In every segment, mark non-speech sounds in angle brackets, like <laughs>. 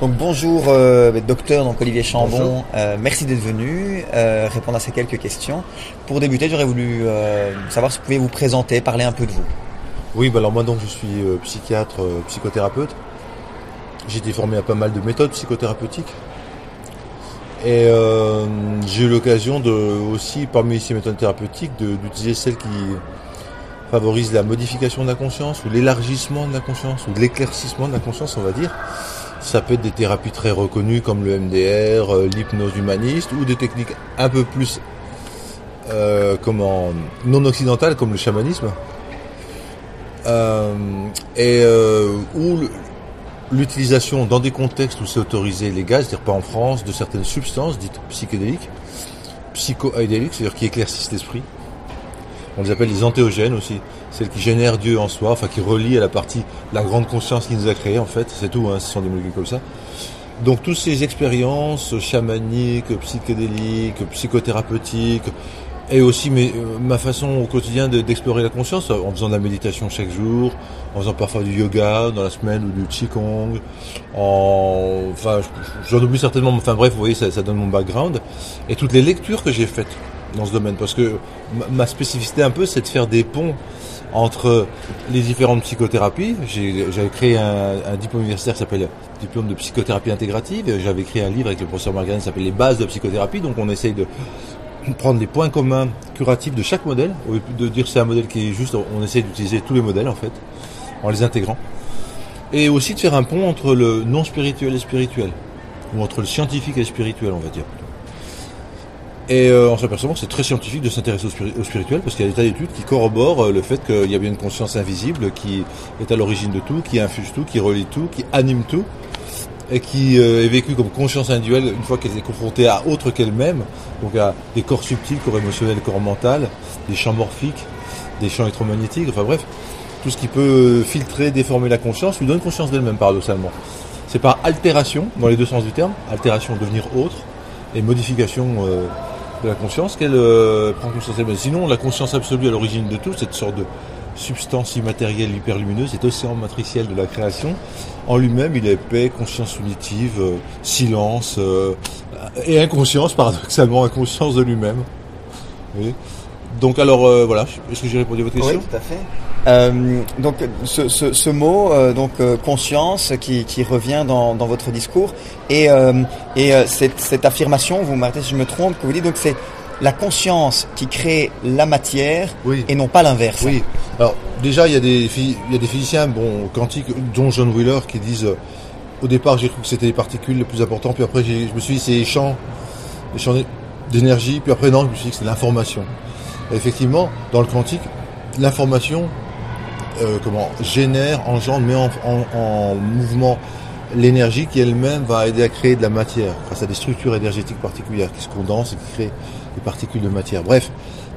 Donc bonjour euh, docteur donc Olivier Chambon, euh, merci d'être venu euh, répondre à ces quelques questions. Pour débuter, j'aurais voulu euh, savoir si vous pouvez vous présenter, parler un peu de vous. Oui, bah alors moi donc je suis euh, psychiatre, euh, psychothérapeute. J'ai été formé à pas mal de méthodes psychothérapeutiques. Et euh, j'ai eu l'occasion de aussi, parmi ces méthodes thérapeutiques, d'utiliser celles qui favorisent la modification de la conscience, ou l'élargissement de la conscience, ou de l'éclaircissement de la conscience, on va dire. Ça peut être des thérapies très reconnues comme le MDR, euh, l'hypnose humaniste, ou des techniques un peu plus euh, comment, non occidentales comme le chamanisme. Euh, et où l'utilisation dans des contextes où c'est autorisé légal, c'est-à-dire pas en France, de certaines substances dites psychédéliques, psychoïdéliques, c'est-à-dire qui éclaircissent l'esprit. On les appelle les antéogènes aussi, celles qui génèrent Dieu en soi, enfin qui relient à la partie, la grande conscience qui nous a créés en fait, c'est tout, hein, ce sont des molécules comme ça. Donc toutes ces expériences chamaniques, psychédéliques, psychothérapeutiques, et aussi euh, ma façon au quotidien de- d'explorer la conscience, en faisant de la méditation chaque jour, en faisant parfois du yoga dans la semaine ou du qigong, en, enfin je- j'en oublie certainement, enfin bref, vous voyez, ça donne mon background, et toutes les lectures que j'ai faites dans ce domaine, parce que ma, spécificité un peu, c'est de faire des ponts entre les différentes psychothérapies. J'avais créé un, diplôme universitaire qui s'appelle diplôme de psychothérapie intégrative. J'avais écrit un livre avec le professeur Margarin qui s'appelle Les bases de psychothérapie. Donc on essaye de prendre les points communs curatifs de chaque modèle. Au lieu de dire c'est un modèle qui est juste, on essaye d'utiliser tous les modèles en fait, en les intégrant. Et aussi de faire un pont entre le non spirituel et spirituel. Ou entre le scientifique et le spirituel, on va dire. Et euh, on s'aperçoit que c'est très scientifique de s'intéresser au, spiri- au spirituel parce qu'il y a des tas d'études qui corroborent euh, le fait qu'il y a bien une conscience invisible qui est à l'origine de tout, qui infuse tout, qui relie tout, qui anime tout et qui euh, est vécue comme conscience individuelle une fois qu'elle est confrontée à autre qu'elle-même, donc à des corps subtils, corps émotionnel, corps mental, des champs morphiques, des champs électromagnétiques, enfin bref, tout ce qui peut filtrer, déformer la conscience, lui donne conscience d'elle-même paradoxalement. C'est par altération, dans les deux sens du terme, altération, devenir autre, et modification euh, de la conscience qu'elle euh, prend conscience. Sinon, la conscience absolue à l'origine de tout, cette sorte de substance immatérielle hyperlumineuse, cet océan matriciel de la création, en lui-même, il est paix, conscience unitive, euh, silence, euh, et inconscience, paradoxalement, inconscience de lui-même. Oui. Donc alors, voilà, est-ce que j'ai répondu à votre question? Oui, tout à fait. Euh, donc ce, ce, ce mot, euh, donc euh, conscience, qui, qui revient dans, dans votre discours, et, et cette, cette affirmation, vous m'arrêtez si je me trompe, que vous dites, donc c'est la conscience qui crée la matière Oui. et non pas l'inverse. Oui. Alors déjà, il y a des il y a des physiciens, bon, quantiques, dont John Wheeler, qui disent au départ, j'ai cru que c'était les particules les plus importantes, puis après, je me suis dit c'est les champs, les champs d'énergie, puis après non, je me suis dit que c'est l'information. Effectivement, dans le quantique, l'information, euh, comment, génère, engendre, met en, en- en mouvement l'énergie qui elle-même va aider à créer de la matière grâce à des structures énergétiques particulières qui se condensent et qui créent des particules de matière. Bref,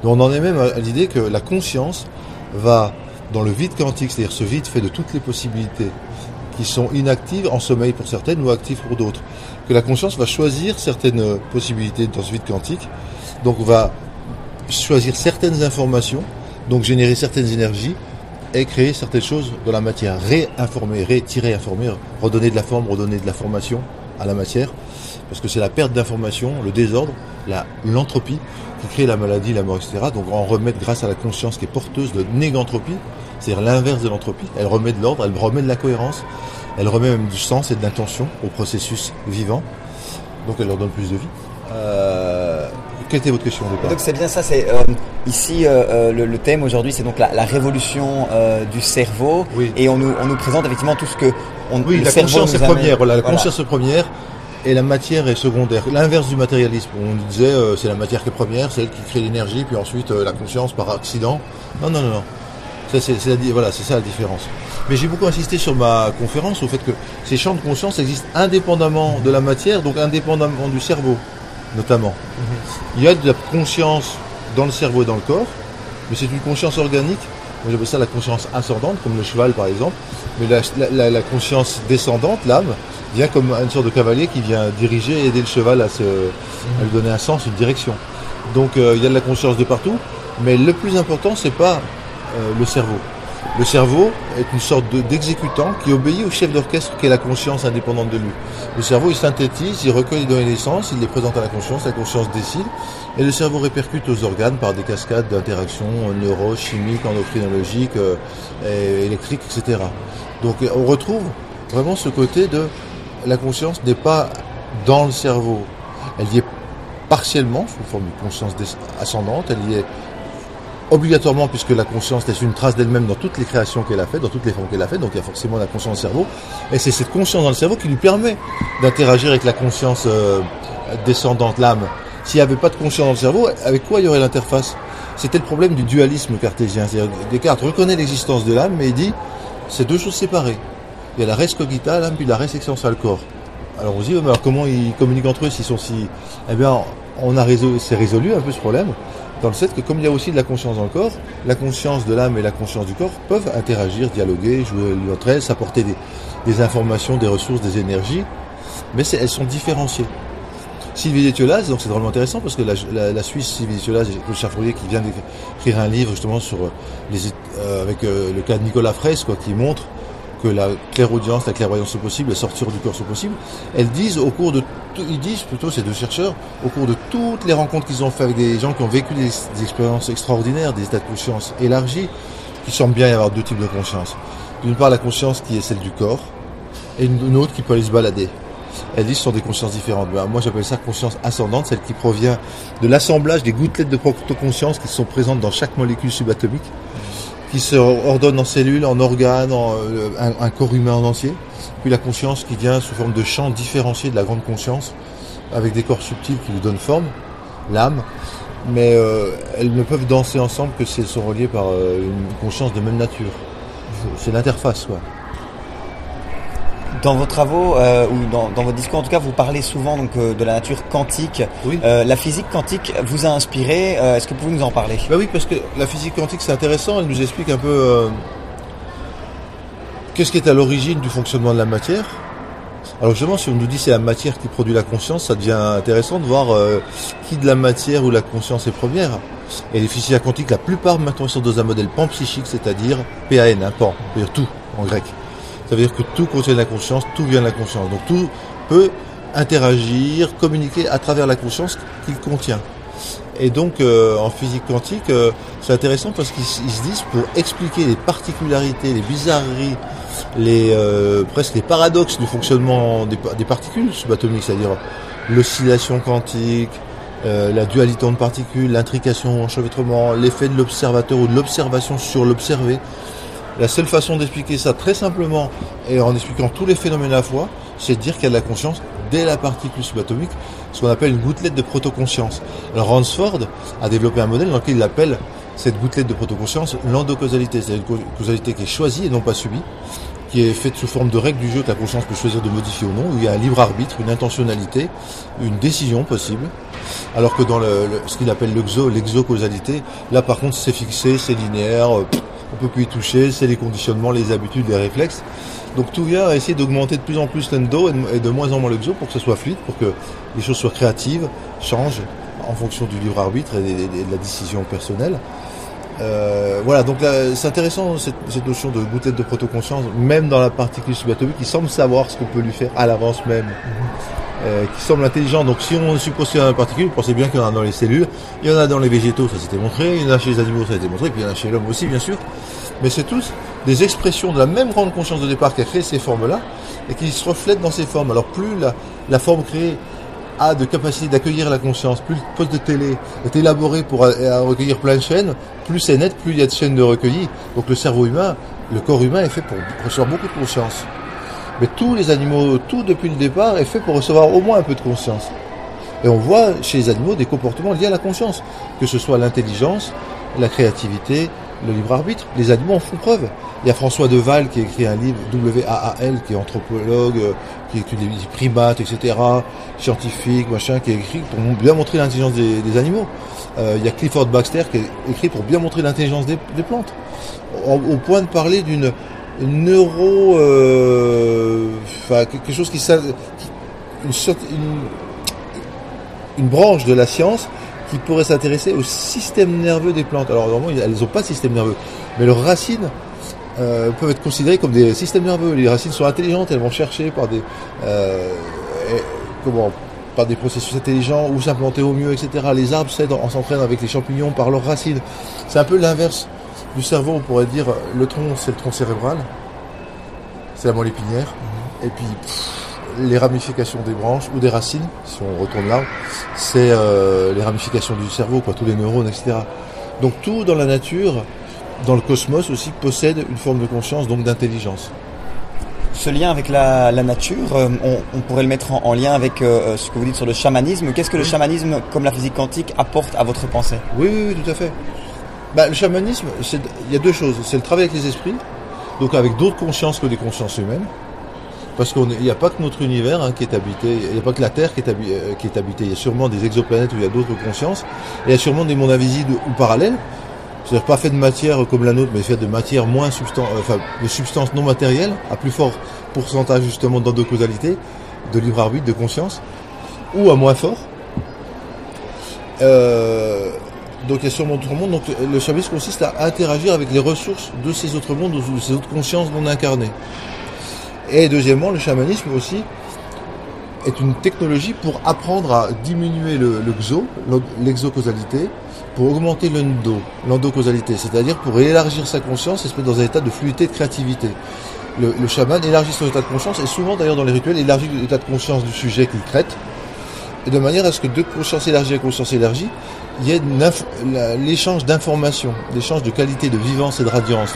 on en est même à l'idée que la conscience va dans le vide quantique, c'est-à-dire ce vide fait de toutes les possibilités qui sont inactives en sommeil pour certaines ou actives pour d'autres, que la conscience va choisir certaines possibilités dans ce vide quantique, donc va choisir certaines informations, donc générer certaines énergies et créer certaines choses dans la matière, réinformer, ré-tirer, informer, redonner de la forme, redonner de la formation à la matière, parce que c'est la perte d'information, le désordre, l'entropie qui crée la maladie, la mort, etc. Donc en remettre grâce à la conscience qui est porteuse de négantropie, c'est-à-dire l'inverse de l'entropie, elle remet de l'ordre, elle remet de la cohérence, elle remet même du sens et de l'intention au processus vivant, donc elle leur donne plus de vie. Euh, quelle était votre question Donc c'est bien ça, c'est euh, ici euh, euh, le, le thème aujourd'hui, c'est donc la, la révolution euh, du cerveau, Oui. et on nous, on nous présente effectivement tout ce que on, Oui, le la cerveau conscience est amène. première. Voilà, la Voilà. conscience est première et la matière est secondaire. L'inverse du matérialisme. On disait c'est la matière qui est première, c'est elle qui crée l'énergie, puis ensuite la conscience par accident. Non, non, non, non. Ça, c'est, c'est la di- voilà, c'est ça la différence. Mais j'ai beaucoup insisté sur ma conférence au fait que ces champs de conscience existent indépendamment de la matière, donc indépendamment du cerveau, notamment. Il y a de la conscience dans le cerveau et dans le corps, mais c'est une conscience organique. Moi, j'appelle ça la conscience ascendante, comme le cheval par exemple. Mais la, la- la- la conscience descendante, l'âme, vient comme une sorte de cavalier qui vient diriger et aider le cheval à, se, à lui donner un sens, une direction. Donc euh, il y a de la conscience de partout, mais le plus important, c'est pas euh, le cerveau. Le cerveau est une sorte d'exécutant qui obéit au chef d'orchestre qui est la conscience indépendante de lui. Le cerveau, il synthétise, il recueille les données il les présente à la conscience, la conscience décide, et le cerveau répercute aux organes par des cascades d'interactions neurochimiques, endocrinologiques, euh, électriques, etc. Donc on retrouve vraiment ce côté de la conscience n'est pas dans le cerveau, elle y est partiellement sous forme de conscience ascendante, elle y est obligatoirement, puisque la conscience laisse une trace d'elle-même dans toutes les créations qu'elle a faites, dans toutes les formes qu'elle a faites, donc il y a forcément la conscience dans le cerveau, et c'est cette conscience dans le cerveau qui lui permet d'interagir avec la conscience euh, descendante, l'âme. S'il n'y avait pas de conscience dans le cerveau, avec quoi il y aurait l'interface? C'était le problème du dualisme cartésien. Descartes reconnaît l'existence de l'âme, mais il dit c'est deux choses séparées. Il y a la res cogita, l'âme, puis la res le corps. Alors on se dit, mais alors comment ils communiquent entre eux s'ils sont si... Eh bien, on a c'est résolu un peu ce problème dans le fait que comme il y a aussi de la conscience dans le corps, la conscience de l'âme et la conscience du corps peuvent interagir, dialoguer, jouer entre elles, s'apporter des, informations, des ressources, des énergies, mais elles sont différenciées. Sylvie Détiolaz, donc c'est vraiment intéressant parce que la, Suisse, Sylvie Détiolaz, le Chafourier qui vient d'écrire un livre justement sur euh, avec euh, le cas de Nicolas Fraisse, quoi, qui montre que la clairaudience, la clairvoyance est possible, la sortir du corps est possible. Elles disent au cours de, ils disent plutôt ces deux chercheurs, au cours de toutes les rencontres qu'ils ont fait avec des gens qui ont vécu des, expériences extraordinaires, des états de conscience élargis, qu'il semble bien y avoir deux types de conscience. D'une part la conscience qui est celle du corps, et une, autre qui peut aller se balader. Elles disent ce sont des consciences différentes. Ben, moi j'appelle ça conscience ascendante, celle qui provient de l'assemblage des gouttelettes de protoconscience qui sont présentes dans chaque molécule subatomique qui se ordonne en cellules, en organes, en, euh, un, corps humain en entier. Puis la conscience qui vient sous forme de champs différenciés de la grande conscience, avec des corps subtils qui lui donnent forme, l'âme. Mais euh, elles ne peuvent danser ensemble que si elles sont reliées par euh, une conscience de même nature. C'est l'interface, quoi. Dans vos travaux euh, ou dans, dans, votre discours, en tout cas, vous parlez souvent donc euh, de la nature quantique. Oui. Euh, la physique quantique vous a inspiré. Est-ce que vous pouvez nous en parler? Bah oui, parce que la physique quantique c'est intéressant. Elle nous explique un peu qu'est-ce qui est à l'origine du fonctionnement de la matière. Alors justement, si on nous dit c'est la matière qui produit la conscience, ça devient intéressant de voir qui de la matière ou la conscience est première. Et les physiciens quantiques, la plupart maintenant sont dans un modèle pan-psychique, c'est-à-dire PAN, un pan, c'est-à-dire tout en grec. Ça veut dire que tout contient la conscience, tout vient de la conscience. Donc tout peut interagir, communiquer à travers la conscience qu'il contient. Et donc euh, en physique quantique, euh, c'est intéressant parce qu'ils se disent pour expliquer les particularités, les bizarreries, les euh, presque les paradoxes du fonctionnement des, des particules subatomiques, c'est-à-dire l'oscillation quantique, la dualité de particules, l'intrication, enchevêtrement, l'effet de l'observateur ou de l'observation sur l'observé. La seule façon d'expliquer ça très simplement et en expliquant tous les phénomènes à la fois, c'est de dire qu'il y a de la conscience dès la particule subatomique, ce qu'on appelle une gouttelette de protoconscience. Alors Ransford a développé un modèle dans lequel il appelle cette gouttelette de protoconscience l'endocausalité, c'est une causalité qui est choisie et non pas subie, qui est faite sous forme de règle du jeu que la conscience peut choisir de modifier ou non, où il y a un libre arbitre, une intentionnalité, une décision possible. Alors que dans ce qu'il appelle l'exo, l'exocausalité, là par contre c'est fixé, c'est linéaire, euh, on peut plus y toucher, c'est les conditionnements, les habitudes, les réflexes. Donc tout vient à essayer d'augmenter de plus en plus l'endo et de moins en moins l'exo pour que ce soit fluide, pour que les choses soient créatives, changent en fonction du libre arbitre et de la décision personnelle. Euh, voilà, donc c'est intéressant cette, notion de gouttelette de protoconscience, même dans la particule subatomique, qui semble savoir ce qu'on peut lui faire à l'avance même. Euh, qui semble intelligent. Donc si on suppose qu'il y a une particule, vous pensez bien qu'il y en a dans les cellules, il y en a dans les végétaux, ça s'était montré, il y en a chez les animaux, ça a été montré, puis il y en a chez l'homme aussi, bien sûr. Mais c'est tous des expressions de la même grande conscience de départ qui a créé ces formes-là, et qui se reflètent dans ces formes. Alors plus la, la forme créée a de capacité d'accueillir la conscience, plus le poste de télé est élaboré pour recueillir plein de chaînes, plus c'est net, plus il y a de chaînes de recueillis. Donc le cerveau humain, le corps humain est fait pour recevoir beaucoup de conscience. Mais tous les animaux, tout depuis le départ est fait pour recevoir au moins un peu de conscience. Et on voit chez les animaux des comportements liés à la conscience, que ce soit l'intelligence, la créativité, le libre arbitre. Les animaux en font preuve. Il y a François Deval qui a écrit un livre, W-A-A-L, qui est anthropologue, euh, qui étudie les primates, etc., scientifique, machin, qui a écrit pour bien montrer l'intelligence des, animaux. Euh, il y a Clifford Baxter qui a écrit pour bien montrer l'intelligence des, plantes. au point de parler d'une neuro, euh, enfin quelque chose qui, une, une, branche de la science qui pourrait s'intéresser au système nerveux des plantes. Alors normalement, elles n'ont pas de système nerveux, mais leurs racines euh, peuvent être considérées comme des systèmes nerveux. Les racines sont intelligentes, elles vont chercher par des euh, comment par des processus intelligents où s'implanter au mieux, etc. Les arbres s'entraînant avec les champignons par leurs racines. C'est un peu l'inverse du cerveau, on pourrait dire. Le tronc, c'est le tronc cérébral, c'est la moelle épinière, et puis les ramifications des branches ou des racines, si on retourne là, c'est euh, les ramifications du cerveau, quoi, tous les neurones, etc. Donc tout dans la nature, dans le cosmos aussi, possède une forme de conscience, donc d'intelligence. Ce lien avec la, nature, euh, on, pourrait le mettre en, lien avec euh, ce que vous dites sur le chamanisme. Qu'est-ce que le chamanisme, comme la physique quantique, apporte à votre pensée? Oui, oui, oui, tout à fait. Bah, le chamanisme, il y a deux choses. C'est le travail avec les esprits, donc avec d'autres consciences que des consciences humaines. Parce qu'il n'y a pas que notre univers hein, qui est habité, il n'y a pas que la Terre qui est, euh, qui est habitée, il y a sûrement des exoplanètes où il y a d'autres consciences, et il y a sûrement des mondes invisibles ou parallèles, c'est-à-dire pas fait de matière comme la nôtre, mais fait de matière moins substan euh, enfin, de substances non matérielles, à plus fort pourcentage justement d'endocausalité, de libre arbitre, de conscience, ou à moins fort. Euh, donc il y a sûrement d'autres mondes. Donc le service consiste à interagir avec les ressources de ces autres mondes, de ces autres consciences non incarnées. Et deuxièmement, le chamanisme aussi est une technologie pour apprendre à diminuer le, xo, l'exocausalité, pour augmenter l'endo, l'endocausalité, c'est-à-dire pour élargir sa conscience et se mettre dans un état de fluidité, de créativité. Le chaman élargit son état de conscience et souvent d'ailleurs dans les rituels élargit l'état de conscience du sujet qu'il traite, de manière à ce que de conscience élargie à conscience élargie, il y ait l'échange d'informations, l'échange de qualité de vivance et de radiance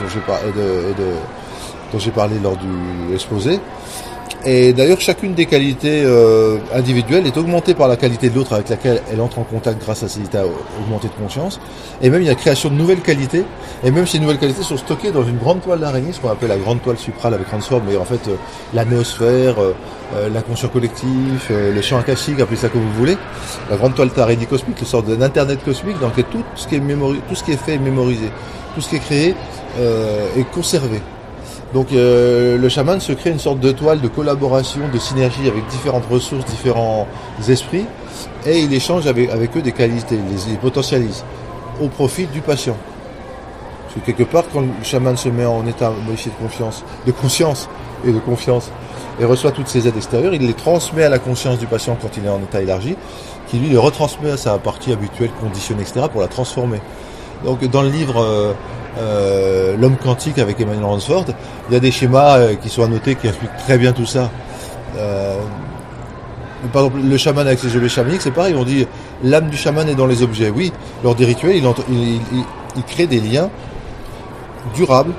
dont j'ai parlé lors du exposé. Et d'ailleurs, chacune des qualités euh, individuelles est augmentée par la qualité de l'autre avec laquelle elle entre en contact grâce à cet état augmenté de conscience. Et même, il y a création de nouvelles qualités. Et même ces nouvelles qualités sont stockées dans une grande toile d'araignée, ce qu'on appelle la grande toile suprale avec Ransford, mais en fait, euh, la néosphère, euh, euh, l'inconscient collectif, le champ akashique, appelez ça comme vous voulez. La grande toile d'araignée cosmique, une sorte d'internet cosmique dans lequel tout ce qui est, tout ce qui est fait est mémorisé. Tout ce qui est créé est conservé. Donc euh, le chaman se crée une sorte de toile de collaboration, de synergie avec différentes ressources, différents esprits, et il échange avec, eux des qualités, les, les potentialise, au profit du patient. Parce que quelque part, quand le chaman se met en état modifié de confiance, de conscience et de confiance, et reçoit toutes ces aides extérieures, il les transmet à la conscience du patient quand il est en état élargi, qui lui les retransmet à sa partie habituelle, conditionnée, etc., pour la transformer. Donc dans le livre euh, euh, L'homme quantique avec Emmanuel Ransford, il y a des schémas euh, qui sont annotés qui expliquent très bien tout ça. Par exemple, le chaman avec ses objets chamaniques, c'est pareil, on dit l'âme du chaman est dans les objets. Oui, lors des rituels, il, crée des liens durables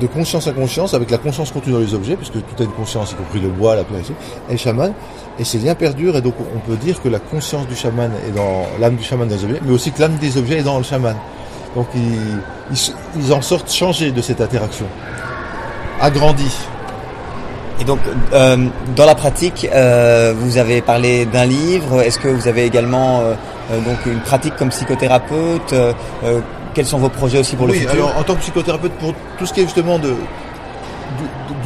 de conscience à conscience avec la conscience contenue dans les objets, puisque tout a une conscience, y compris le bois, la pierre, et le chaman. Et ces liens perdurent, et donc on peut dire que la conscience du chaman est dans l'âme du chaman dans les objets, mais aussi que l'âme des objets est dans le chaman. Donc ils, en sortent changés de cette interaction, agrandis. Et donc, euh, dans la pratique, euh, vous avez parlé d'un livre. Est-ce que vous avez également euh, donc une pratique comme psychothérapeute Quels sont vos projets aussi pour le futur alors en tant que psychothérapeute, pour tout ce qui est justement de,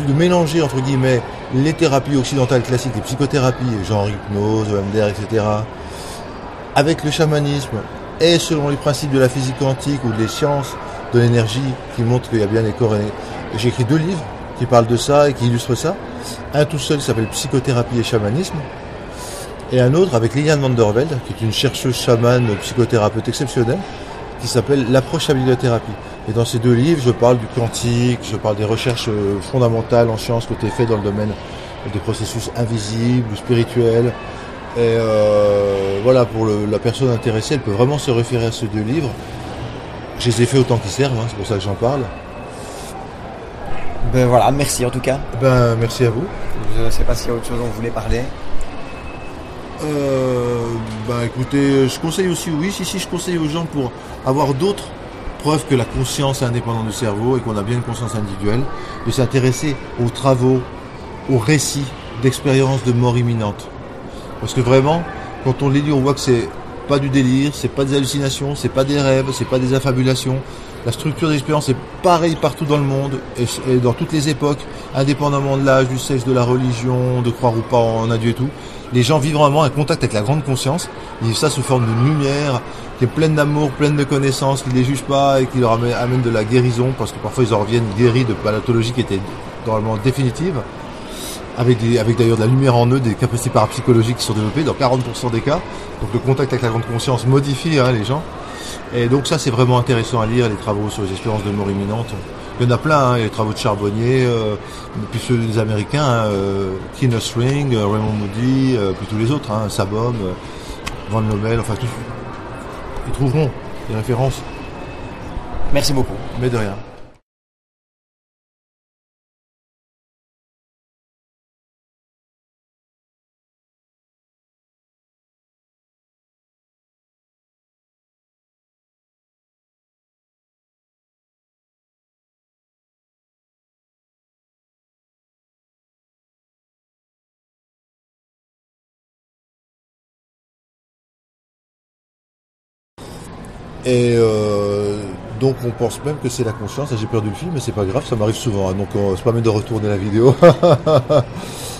de, mélanger entre guillemets les thérapies occidentales classiques, les psychothérapies, genre hypnose, EMDR, etc., avec le chamanisme, et selon les principes de la physique quantique ou des sciences de l'énergie qui montrent qu'il y a bien les corps. J'ai écrit deux livres qui parlent de ça et qui illustrent ça. Un tout seul qui s'appelle Psychothérapie et chamanisme. Et un autre avec Liliane van der Velde, qui est une chercheuse chamane psychothérapeute exceptionnelle, qui s'appelle L'approche à bibliothérapie. Et dans ces deux livres, je parle du quantique, je parle des recherches fondamentales en sciences qui ont été faites dans le domaine des processus invisibles ou spirituels, et euh, voilà, pour la personne intéressée, elle peut vraiment se référer à ces deux livres. Je les ai fait autant qu'ils servent, hein, c'est pour ça que j'en parle. Ben voilà, merci en tout cas. Ben merci à vous. Je ne sais pas s'il y a autre chose dont vous voulez parler. Euh, ben écoutez, je conseille aussi, oui, si, si, je conseille aux gens pour avoir d'autres preuves que la conscience est indépendante du cerveau et qu'on a bien une conscience individuelle, de s'intéresser aux travaux, aux récits d'expériences de mort imminente. Parce que vraiment, quand on les lit, on voit que c'est pas du délire, c'est pas des hallucinations, c'est pas des rêves, c'est pas des affabulations. La structure d'expérience est pareille partout dans le monde et, dans toutes les époques, indépendamment de l'âge, du sexe, de la religion, de croire ou pas en un Dieu et tout. Les gens vivent vraiment un contact avec la grande conscience. Ils vivent ça sous forme de lumière, qui est pleine d'amour, pleine de connaissances, qui les juge pas et qui leur amène, de la guérison, parce que parfois ils en reviennent guéris de pathologies qui étaient normalement définitives, avec, avec d'ailleurs de la lumière en eux, des capacités parapsychologiques qui sont développées dans 40% des cas. Donc le contact avec la grande conscience modifie hein, les gens. Et donc ça c'est vraiment intéressant à lire, les travaux sur les expériences de mort imminente. Il y en a plein, hein, les travaux de Charbonnier, euh, puis ceux des Américains, hein, euh, Ring, euh, Raymond Moody, euh, puis tous les autres, hein, Sabom, euh, Van Lomel, enfin tous. Ils trouveront des références. Merci beaucoup. Mais de rien. Et euh, donc on pense même que c'est la conscience. J'ai perdu le film, mais c'est pas grave, ça m'arrive souvent. Hein. donc c'est pas même de retourner la vidéo. <laughs>